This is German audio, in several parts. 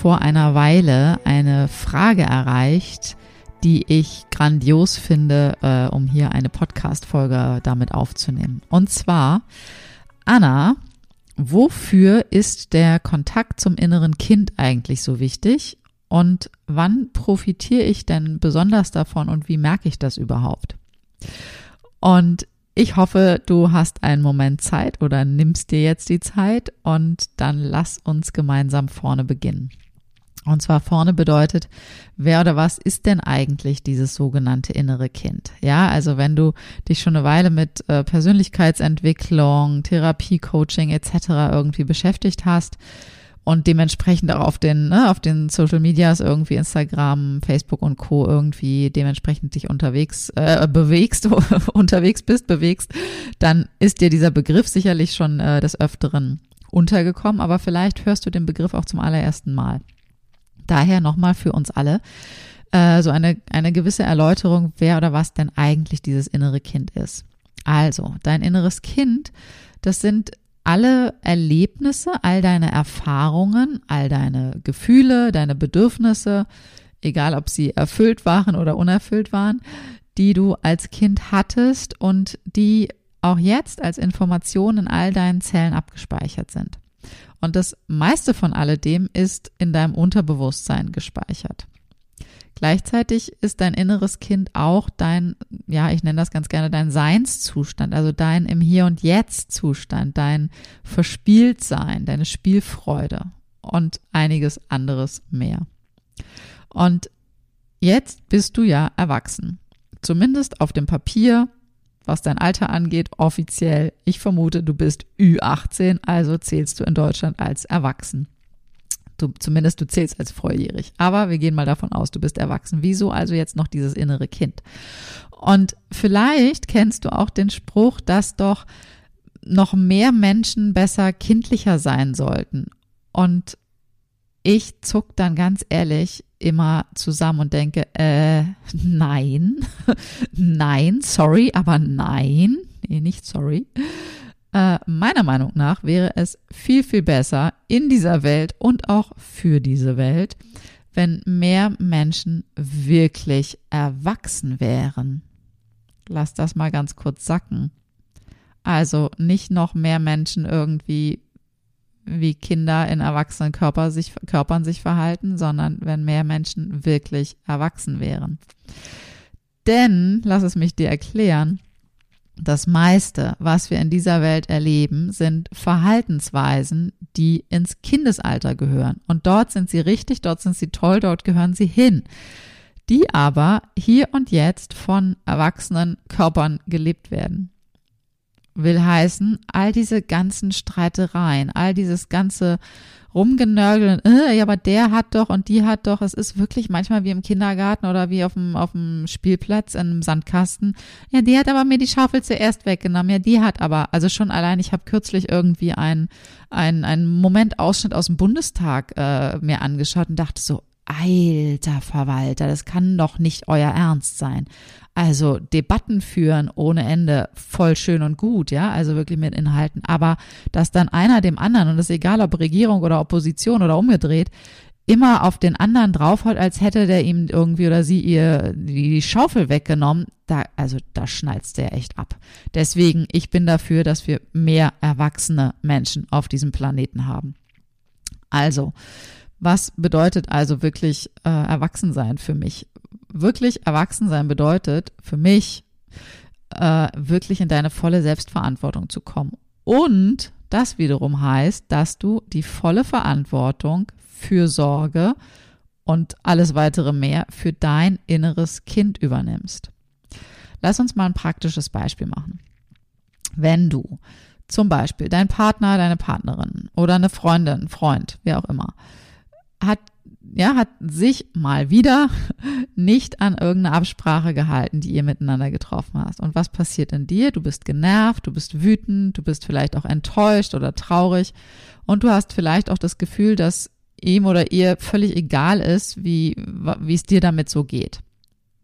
Vor einer Weile eine Frage erreicht, die ich grandios finde, äh, um hier eine Podcast-Folge damit aufzunehmen. Und zwar, Anna, wofür ist der Kontakt zum inneren Kind eigentlich so wichtig? Und wann profitiere ich denn besonders davon und wie merke ich das überhaupt? Und ich hoffe, du hast einen Moment Zeit oder nimmst dir jetzt die Zeit und dann lass uns gemeinsam vorne beginnen. Und zwar vorne bedeutet, wer oder was ist denn eigentlich dieses sogenannte innere Kind? Ja, also wenn du dich schon eine Weile mit äh, Persönlichkeitsentwicklung, Therapie, Coaching etc. irgendwie beschäftigt hast und dementsprechend auch auf den, ne, auf den Social Medias irgendwie Instagram, Facebook und Co. irgendwie dementsprechend dich unterwegs äh, bewegst, unterwegs bist, bewegst, dann ist dir dieser Begriff sicherlich schon äh, des Öfteren untergekommen, aber vielleicht hörst du den Begriff auch zum allerersten Mal. Daher nochmal für uns alle äh, so eine, eine gewisse Erläuterung, wer oder was denn eigentlich dieses innere Kind ist. Also, dein inneres Kind, das sind alle Erlebnisse, all deine Erfahrungen, all deine Gefühle, deine Bedürfnisse, egal ob sie erfüllt waren oder unerfüllt waren, die du als Kind hattest und die auch jetzt als Information in all deinen Zellen abgespeichert sind. Und das meiste von alledem ist in deinem Unterbewusstsein gespeichert. Gleichzeitig ist dein inneres Kind auch dein, ja, ich nenne das ganz gerne dein Seinszustand, also dein im Hier und Jetzt Zustand, dein Verspieltsein, deine Spielfreude und einiges anderes mehr. Und jetzt bist du ja erwachsen. Zumindest auf dem Papier was dein Alter angeht, offiziell. Ich vermute, du bist Ü18, also zählst du in Deutschland als erwachsen. Du, zumindest du zählst als volljährig. Aber wir gehen mal davon aus, du bist erwachsen. Wieso also jetzt noch dieses innere Kind? Und vielleicht kennst du auch den Spruch, dass doch noch mehr Menschen besser kindlicher sein sollten. Und ich zuck dann ganz ehrlich immer zusammen und denke, äh, nein, nein, sorry, aber nein, nee, nicht sorry. Äh, meiner Meinung nach wäre es viel, viel besser in dieser Welt und auch für diese Welt, wenn mehr Menschen wirklich erwachsen wären. Lass das mal ganz kurz sacken. Also nicht noch mehr Menschen irgendwie wie Kinder in erwachsenen Körper sich, Körpern sich verhalten, sondern wenn mehr Menschen wirklich erwachsen wären. Denn, lass es mich dir erklären, das meiste, was wir in dieser Welt erleben, sind Verhaltensweisen, die ins Kindesalter gehören. Und dort sind sie richtig, dort sind sie toll, dort gehören sie hin. Die aber hier und jetzt von erwachsenen Körpern gelebt werden will heißen, all diese ganzen Streitereien, all dieses ganze Rumgenörgeln, äh, ja, aber der hat doch und die hat doch, es ist wirklich manchmal wie im Kindergarten oder wie auf dem, auf dem Spielplatz in einem Sandkasten. Ja, die hat aber mir die Schaufel zuerst weggenommen. Ja, die hat aber, also schon allein, ich habe kürzlich irgendwie einen ein, ein Momentausschnitt aus dem Bundestag äh, mir angeschaut und dachte so, alter Verwalter, das kann doch nicht euer Ernst sein. Also Debatten führen ohne Ende, voll schön und gut, ja, also wirklich mit Inhalten. Aber dass dann einer dem anderen, und das ist egal ob Regierung oder Opposition oder umgedreht, immer auf den anderen draufhaut, als hätte der ihm irgendwie oder sie ihr die Schaufel weggenommen, da, also da schnalzt der echt ab. Deswegen, ich bin dafür, dass wir mehr erwachsene Menschen auf diesem Planeten haben. Also, was bedeutet also wirklich äh, Erwachsensein für mich? Wirklich Erwachsensein bedeutet für mich, äh, wirklich in deine volle Selbstverantwortung zu kommen. Und das wiederum heißt, dass du die volle Verantwortung für Sorge und alles weitere mehr für dein inneres Kind übernimmst. Lass uns mal ein praktisches Beispiel machen. Wenn du zum Beispiel dein Partner, deine Partnerin oder eine Freundin, Freund, wer auch immer, hat ja, hat sich mal wieder nicht an irgendeine Absprache gehalten, die ihr miteinander getroffen hast. Und was passiert in dir? Du bist genervt, du bist wütend, du bist vielleicht auch enttäuscht oder traurig und du hast vielleicht auch das Gefühl, dass ihm oder ihr völlig egal ist, wie, wie es dir damit so geht.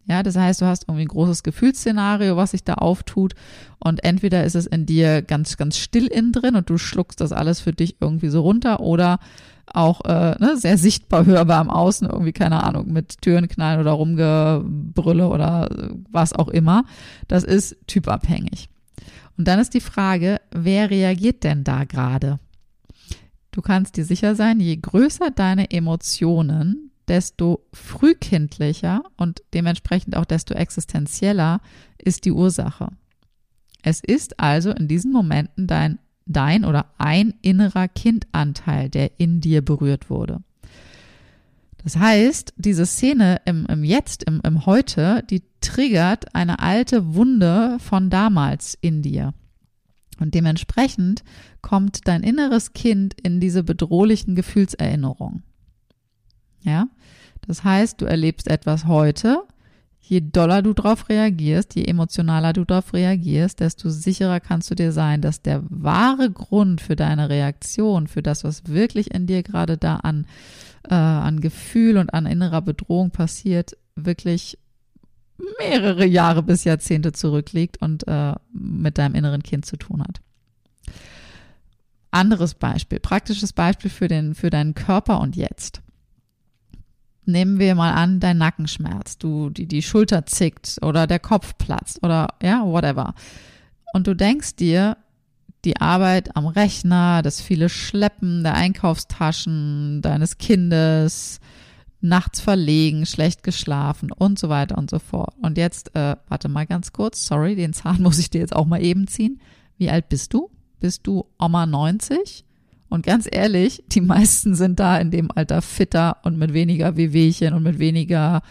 Ja, das heißt, du hast irgendwie ein großes Gefühlsszenario, was sich da auftut und entweder ist es in dir ganz, ganz still innen drin und du schluckst das alles für dich irgendwie so runter oder auch äh, ne, sehr sichtbar hörbar am Außen, irgendwie, keine Ahnung, mit Türen knallen oder Rumgebrülle oder was auch immer. Das ist typabhängig. Und dann ist die Frage, wer reagiert denn da gerade? Du kannst dir sicher sein, je größer deine Emotionen, desto frühkindlicher und dementsprechend auch desto existenzieller ist die Ursache. Es ist also in diesen Momenten dein dein oder ein innerer Kindanteil, der in dir berührt wurde. Das heißt, diese Szene im, im Jetzt, im, im Heute, die triggert eine alte Wunde von damals in dir. Und dementsprechend kommt dein inneres Kind in diese bedrohlichen Gefühlserinnerungen. Ja? Das heißt, du erlebst etwas heute, je doller du darauf reagierst, je emotionaler du darauf reagierst, desto sicherer kannst du dir sein, dass der wahre Grund für deine Reaktion, für das, was wirklich in dir gerade da an, äh, an Gefühl und an innerer Bedrohung passiert, wirklich mehrere Jahre bis Jahrzehnte zurückliegt und äh, mit deinem inneren Kind zu tun hat. Anderes Beispiel, praktisches Beispiel für den, für deinen Körper und jetzt nehmen wir mal an, dein Nackenschmerz, du, die, die Schulter zickt oder der Kopf platzt oder ja, whatever. Und du denkst dir, die Arbeit am Rechner, das viele Schleppen der Einkaufstaschen deines Kindes, nachts verlegen, schlecht geschlafen und so weiter und so fort. Und jetzt, äh, warte mal ganz kurz, sorry, den Zahn muss ich dir jetzt auch mal eben ziehen. Wie alt bist du? Bist du Oma 90? Und ganz ehrlich, die meisten sind da in dem Alter fitter und mit weniger Wehwehchen und mit weniger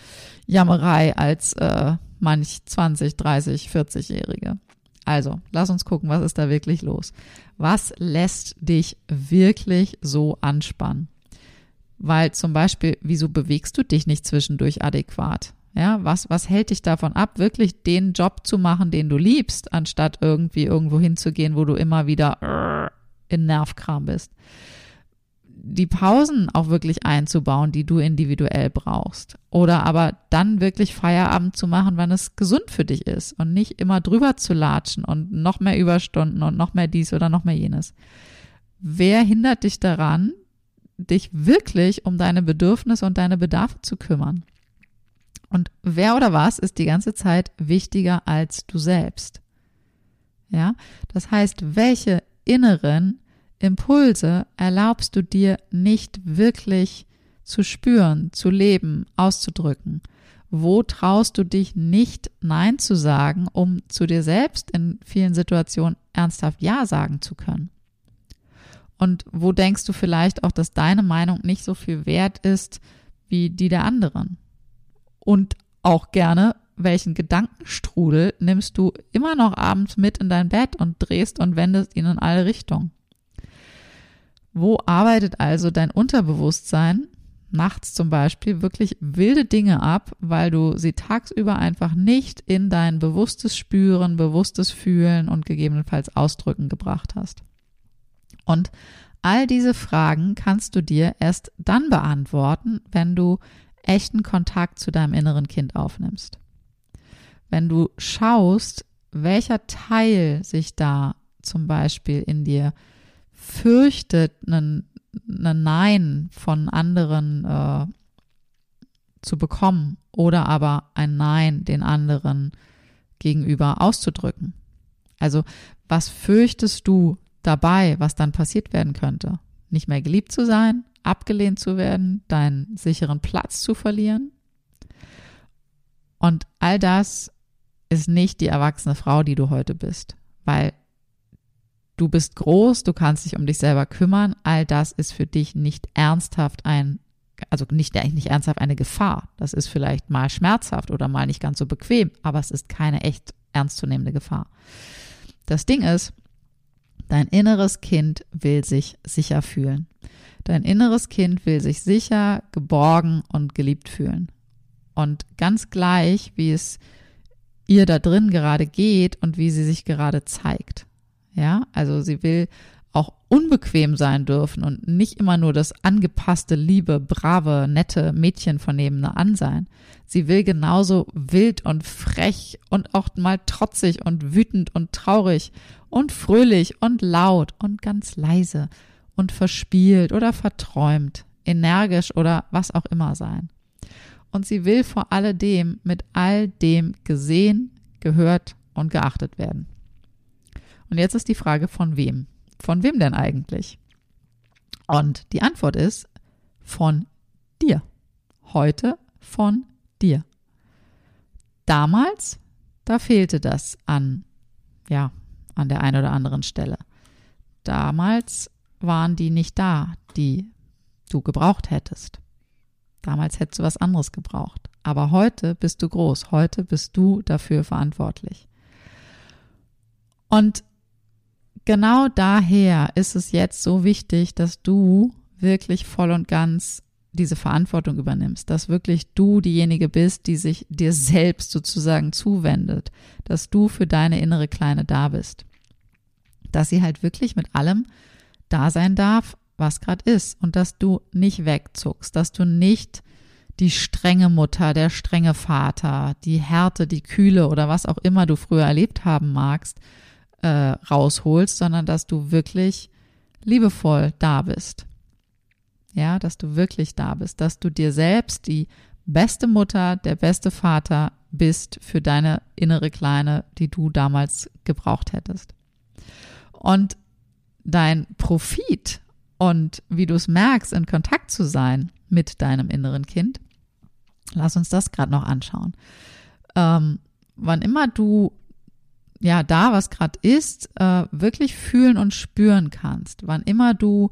Jammerei als äh, manch 20, 30, 40-Jährige. Also, lass uns gucken, was ist da wirklich los? Was lässt dich wirklich so anspannen? Weil zum Beispiel, wieso bewegst du dich nicht zwischendurch adäquat? Ja, was, was hält dich davon ab, wirklich den Job zu machen, den du liebst, anstatt irgendwie irgendwo hinzugehen, wo du immer wieder in Nervkram bist. Die Pausen auch wirklich einzubauen, die du individuell brauchst. Oder aber dann wirklich Feierabend zu machen, wann es gesund für dich ist und nicht immer drüber zu latschen und noch mehr Überstunden und noch mehr dies oder noch mehr jenes. Wer hindert dich daran, dich wirklich um deine Bedürfnisse und deine Bedarfe zu kümmern? Und wer oder was ist die ganze Zeit wichtiger als du selbst? Ja, das heißt, welche inneren Impulse erlaubst du dir nicht wirklich zu spüren, zu leben, auszudrücken? Wo traust du dich nicht Nein zu sagen, um zu dir selbst in vielen Situationen ernsthaft Ja sagen zu können? Und wo denkst du vielleicht auch, dass deine Meinung nicht so viel wert ist wie die der anderen? Und auch gerne, welchen Gedankenstrudel nimmst du immer noch abends mit in dein Bett und drehst und wendest ihn in alle Richtungen? Wo arbeitet also dein Unterbewusstsein nachts zum Beispiel wirklich wilde Dinge ab, weil du sie tagsüber einfach nicht in dein bewusstes Spüren, bewusstes Fühlen und gegebenenfalls Ausdrücken gebracht hast? Und all diese Fragen kannst du dir erst dann beantworten, wenn du echten Kontakt zu deinem inneren Kind aufnimmst wenn du schaust, welcher Teil sich da zum Beispiel in dir fürchtet, ein, ein Nein von anderen äh, zu bekommen oder aber ein Nein den anderen gegenüber auszudrücken. Also was fürchtest du dabei, was dann passiert werden könnte? Nicht mehr geliebt zu sein, abgelehnt zu werden, deinen sicheren Platz zu verlieren, Und all das ist nicht die erwachsene Frau, die du heute bist, weil du bist groß, du kannst dich um dich selber kümmern, all das ist für dich nicht ernsthaft ein, also nicht, nicht ernsthaft eine Gefahr. Das ist vielleicht mal schmerzhaft oder mal nicht ganz so bequem, aber es ist keine echt ernstzunehmende Gefahr. Das Ding ist, dein inneres Kind will sich sicher fühlen. Dein inneres Kind will sich sicher, geborgen und geliebt fühlen. Und ganz gleich, wie es ihr da drin gerade geht und wie sie sich gerade zeigt. Ja, also sie will auch unbequem sein dürfen und nicht immer nur das angepasste, liebe, brave, nette Mädchen von nebenan sein. Sie will genauso wild und frech und auch mal trotzig und wütend und traurig und fröhlich und laut und ganz leise und verspielt oder verträumt, energisch oder was auch immer sein und sie will vor alledem mit all dem gesehen, gehört und geachtet werden. Und jetzt ist die Frage, von wem? Von wem denn eigentlich? Und die Antwort ist von dir. Heute von dir. Damals, da fehlte das an, ja, an der einen oder anderen Stelle. Damals waren die nicht da, die du gebraucht hättest. Damals hättest du was anderes gebraucht. Aber heute bist du groß. Heute bist du dafür verantwortlich. Und genau daher ist es jetzt so wichtig, dass du wirklich voll und ganz diese Verantwortung übernimmst, dass wirklich du diejenige bist, die sich dir selbst sozusagen zuwendet, dass du für deine innere Kleine da bist, dass sie halt wirklich mit allem da sein darf, was gerade ist und dass du nicht wegzuckst, dass du nicht die strenge Mutter, der strenge Vater, die Härte, die Kühle oder was auch immer du früher erlebt haben magst, äh, rausholst, sondern dass du wirklich liebevoll da bist. Ja, dass du wirklich da bist, dass du dir selbst die beste Mutter, der beste Vater bist für deine innere Kleine, die du damals gebraucht hättest. Und dein Profit und wie du es merkst, in Kontakt zu sein mit deinem inneren Kind. Lass uns das gerade noch anschauen. Ähm, wann immer du ja da, was gerade ist, äh, wirklich fühlen und spüren kannst, wann immer du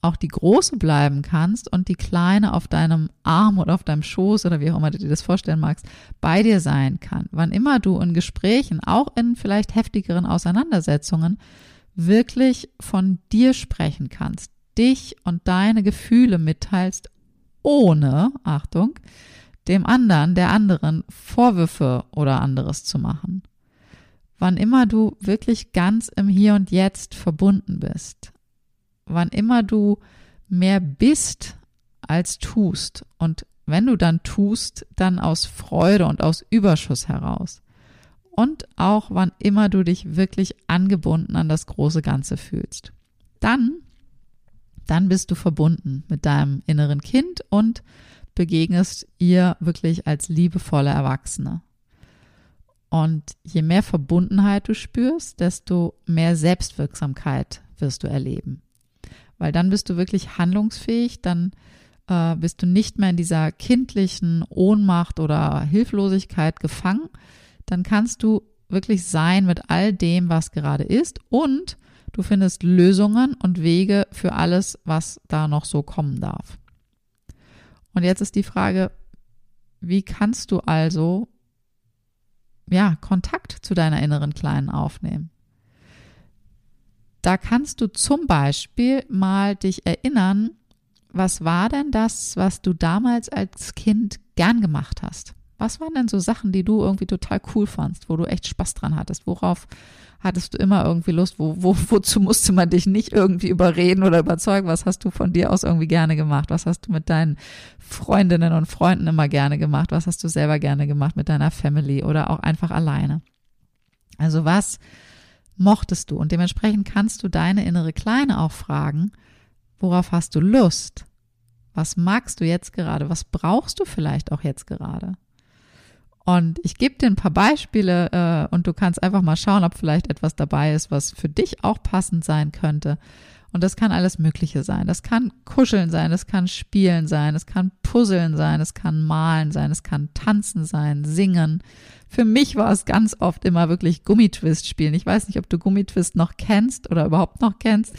auch die große bleiben kannst und die kleine auf deinem Arm oder auf deinem Schoß oder wie auch immer du dir das vorstellen magst, bei dir sein kann. Wann immer du in Gesprächen, auch in vielleicht heftigeren Auseinandersetzungen, wirklich von dir sprechen kannst, dich und deine Gefühle mitteilst, ohne, Achtung, dem anderen, der anderen Vorwürfe oder anderes zu machen. Wann immer du wirklich ganz im Hier und Jetzt verbunden bist, wann immer du mehr bist als tust. Und wenn du dann tust, dann aus Freude und aus Überschuss heraus und auch wann immer du dich wirklich angebunden an das große Ganze fühlst. Dann, dann bist du verbunden mit deinem inneren Kind und begegnest ihr wirklich als liebevolle Erwachsene. Und je mehr Verbundenheit du spürst, desto mehr Selbstwirksamkeit wirst du erleben. Weil dann bist du wirklich handlungsfähig, dann äh, bist du nicht mehr in dieser kindlichen Ohnmacht oder Hilflosigkeit gefangen, dann kannst du wirklich sein mit all dem, was gerade ist und du findest Lösungen und Wege für alles, was da noch so kommen darf. Und jetzt ist die Frage, wie kannst du also ja, Kontakt zu deiner inneren Kleinen aufnehmen? Da kannst du zum Beispiel mal dich erinnern, was war denn das, was du damals als Kind gern gemacht hast? Was waren denn so Sachen, die du irgendwie total cool fandst, wo du echt Spaß dran hattest? Worauf hattest du immer irgendwie Lust? Wo, wo, wozu musste man dich nicht irgendwie überreden oder überzeugen? Was hast du von dir aus irgendwie gerne gemacht? Was hast du mit deinen Freundinnen und Freunden immer gerne gemacht? Was hast du selber gerne gemacht mit deiner Family oder auch einfach alleine? Also was mochtest du? Und dementsprechend kannst du deine innere Kleine auch fragen, worauf hast du Lust? Was magst du jetzt gerade? Was brauchst du vielleicht auch jetzt gerade? Und ich gebe dir ein paar Beispiele äh, und du kannst einfach mal schauen, ob vielleicht etwas dabei ist, was für dich auch passend sein könnte. Und das kann alles Mögliche sein. Das kann Kuscheln sein, das kann Spielen sein, das kann Puzzeln sein, das kann Malen sein, es kann Tanzen sein, Singen. Für mich war es ganz oft immer wirklich Gummitwist spielen. Ich weiß nicht, ob du Gummitwist noch kennst oder überhaupt noch kennst.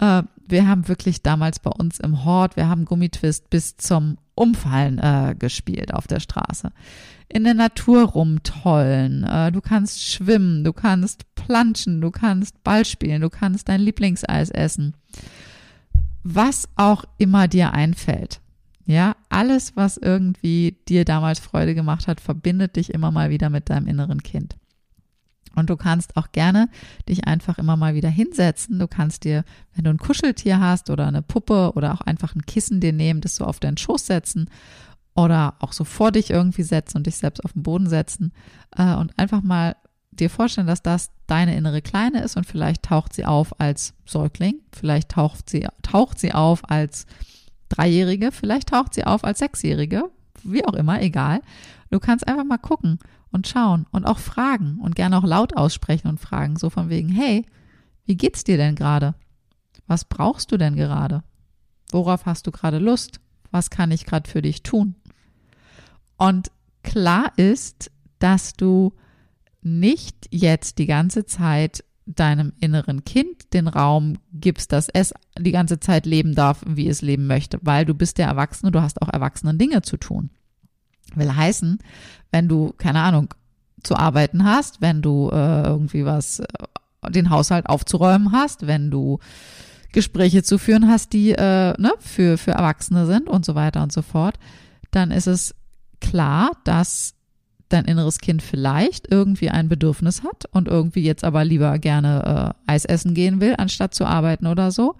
Äh, wir haben wirklich damals bei uns im Hort, wir haben Gummitwist bis zum Umfallen äh, gespielt auf der Straße. In der Natur rumtollen, äh, du kannst schwimmen, du kannst planschen, du kannst Ball spielen, du kannst dein Lieblingseis essen. Was auch immer dir einfällt. Ja, alles, was irgendwie dir damals Freude gemacht hat, verbindet dich immer mal wieder mit deinem inneren Kind. Und du kannst auch gerne dich einfach immer mal wieder hinsetzen. Du kannst dir, wenn du ein Kuscheltier hast oder eine Puppe oder auch einfach ein Kissen dir nehmen, das so auf deinen Schoß setzen oder auch so vor dich irgendwie setzen und dich selbst auf den Boden setzen äh, und einfach mal dir vorstellen, dass das deine innere Kleine ist und vielleicht taucht sie auf als Säugling, vielleicht taucht sie, taucht sie auf als Dreijährige, vielleicht taucht sie auf als Sechsjährige, wie auch immer, egal. Du kannst einfach mal gucken und schauen und auch fragen und gerne auch laut aussprechen und fragen, so von wegen, hey, wie geht's dir denn gerade? Was brauchst du denn gerade? Worauf hast du gerade Lust? Was kann ich gerade für dich tun? Und klar ist, dass du nicht jetzt die ganze Zeit deinem inneren Kind den Raum gibst, dass es die ganze Zeit leben darf, wie es leben möchte, weil du bist der Erwachsene, du hast auch erwachsenen Dinge zu tun. Will heißen, wenn du, keine Ahnung, zu arbeiten hast, wenn du äh, irgendwie was, äh, den Haushalt aufzuräumen hast, wenn du Gespräche zu führen hast, die äh, ne, für, für Erwachsene sind und so weiter und so fort, dann ist es klar, dass dein inneres Kind vielleicht irgendwie ein Bedürfnis hat und irgendwie jetzt aber lieber gerne äh, Eis essen gehen will, anstatt zu arbeiten oder so.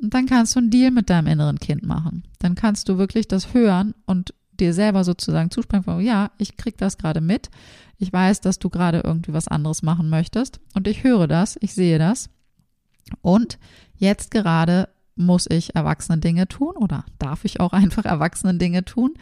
Und dann kannst du einen Deal mit deinem inneren Kind machen. Dann kannst du wirklich das hören und dir selber sozusagen zusprechen von, ja, ich krieg das gerade mit. Ich weiß, dass du gerade irgendwie was anderes machen möchtest und ich höre das, ich sehe das. Und jetzt gerade muss ich erwachsene Dinge tun oder darf ich auch einfach erwachsene Dinge tun?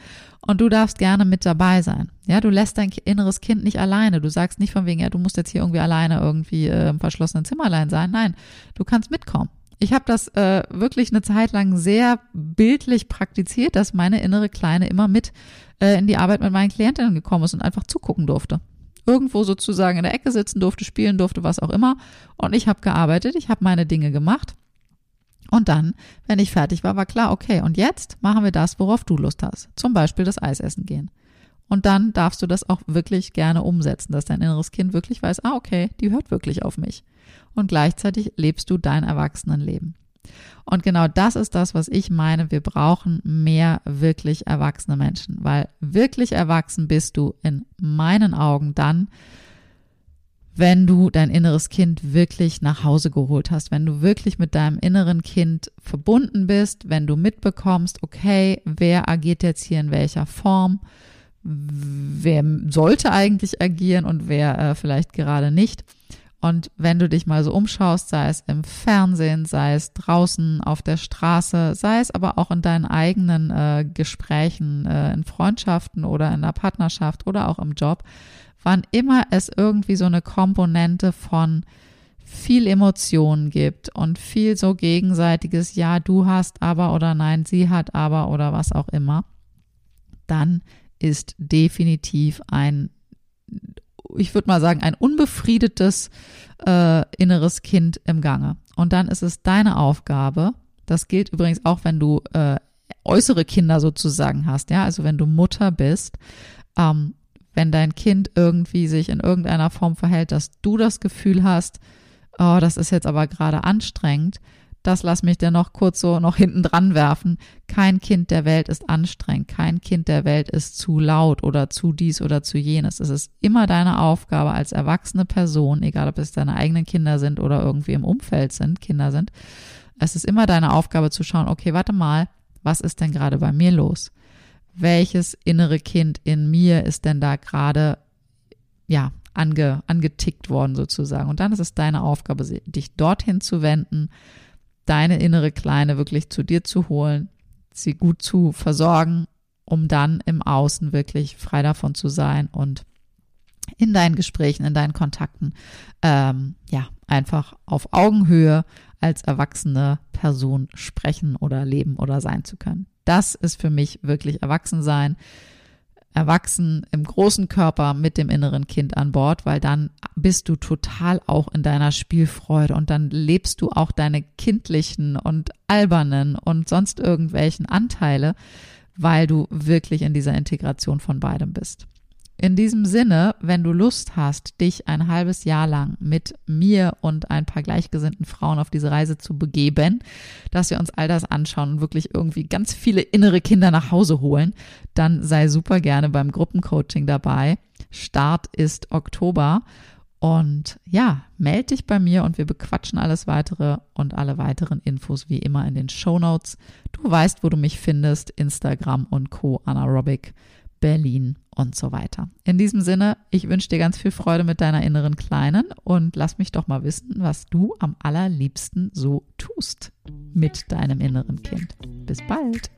Und du darfst gerne mit dabei sein. Ja, du lässt dein inneres Kind nicht alleine. Du sagst nicht von wegen, ja, du musst jetzt hier irgendwie alleine irgendwie äh, im verschlossenen Zimmer allein sein. Nein, du kannst mitkommen. Ich habe das äh, wirklich eine Zeit lang sehr bildlich praktiziert, dass meine innere Kleine immer mit äh, in die Arbeit mit meinen Klientinnen gekommen ist und einfach zugucken durfte. Irgendwo sozusagen in der Ecke sitzen durfte, spielen durfte, was auch immer. Und ich habe gearbeitet, ich habe meine Dinge gemacht. Und dann, wenn ich fertig war, war klar, okay, und jetzt machen wir das, worauf du Lust hast. Zum Beispiel das Eis essen gehen. Und dann darfst du das auch wirklich gerne umsetzen, dass dein inneres Kind wirklich weiß, ah, okay, die hört wirklich auf mich und gleichzeitig lebst du dein Erwachsenenleben. Und genau das ist das, was ich meine. Wir brauchen mehr wirklich erwachsene Menschen, weil wirklich erwachsen bist du in meinen Augen dann, wenn du dein inneres Kind wirklich nach Hause geholt hast, wenn du wirklich mit deinem inneren Kind verbunden bist, wenn du mitbekommst, okay, wer agiert jetzt hier in welcher Form, wer sollte eigentlich agieren und wer äh, vielleicht gerade nicht. Und wenn du dich mal so umschaust, sei es im Fernsehen, sei es draußen auf der Straße, sei es aber auch in deinen eigenen äh, Gesprächen, äh, in Freundschaften oder in der Partnerschaft oder auch im Job, wann immer es irgendwie so eine Komponente von viel Emotionen gibt und viel so gegenseitiges Ja, du hast aber oder nein, sie hat aber oder was auch immer, dann ist definitiv ein ich würde mal sagen, ein unbefriedetes äh, inneres Kind im Gange. Und dann ist es deine Aufgabe, das gilt übrigens auch, wenn du äh, äußere Kinder sozusagen hast, ja, also wenn du Mutter bist, ähm, wenn dein Kind irgendwie sich in irgendeiner Form verhält, dass du das Gefühl hast, oh, das ist jetzt aber gerade anstrengend, das lass mich dir noch kurz so noch hinten dran werfen. Kein Kind der Welt ist anstrengend. Kein Kind der Welt ist zu laut oder zu dies oder zu jenes. Es ist immer deine Aufgabe als erwachsene Person, egal ob es deine eigenen Kinder sind oder irgendwie im Umfeld sind, Kinder sind. Es ist immer deine Aufgabe zu schauen, okay, warte mal, was ist denn gerade bei mir los? Welches innere Kind in mir ist denn da gerade, ja, ange, angetickt worden sozusagen? Und dann ist es deine Aufgabe, dich dorthin zu wenden, deine innere Kleine wirklich zu dir zu holen, sie gut zu versorgen, um dann im Außen wirklich frei davon zu sein und in deinen Gesprächen, in deinen Kontakten, ähm, ja, einfach auf Augenhöhe als erwachsene Person sprechen oder leben oder sein zu können. Das ist für mich wirklich Erwachsensein. Erwachsen im großen Körper mit dem inneren Kind an Bord, weil dann bist du total auch in deiner Spielfreude und dann lebst du auch deine kindlichen und albernen und sonst irgendwelchen Anteile, weil du wirklich in dieser Integration von beidem bist. In diesem Sinne, wenn du Lust hast, dich ein halbes Jahr lang mit mir und ein paar gleichgesinnten Frauen auf diese Reise zu begeben, dass wir uns all das anschauen und wirklich irgendwie ganz viele innere Kinder nach Hause holen, dann sei super gerne beim Gruppencoaching dabei. Start ist Oktober. Und ja, melde dich bei mir und wir bequatschen alles weitere und alle weiteren Infos wie immer in den Show Notes. Du weißt, wo du mich findest, Instagram und Co. Anaerobic. Berlin und so weiter. In diesem Sinne, ich wünsche dir ganz viel Freude mit deiner inneren Kleinen und lass mich doch mal wissen, was du am allerliebsten so tust mit deinem inneren Kind. Bis bald.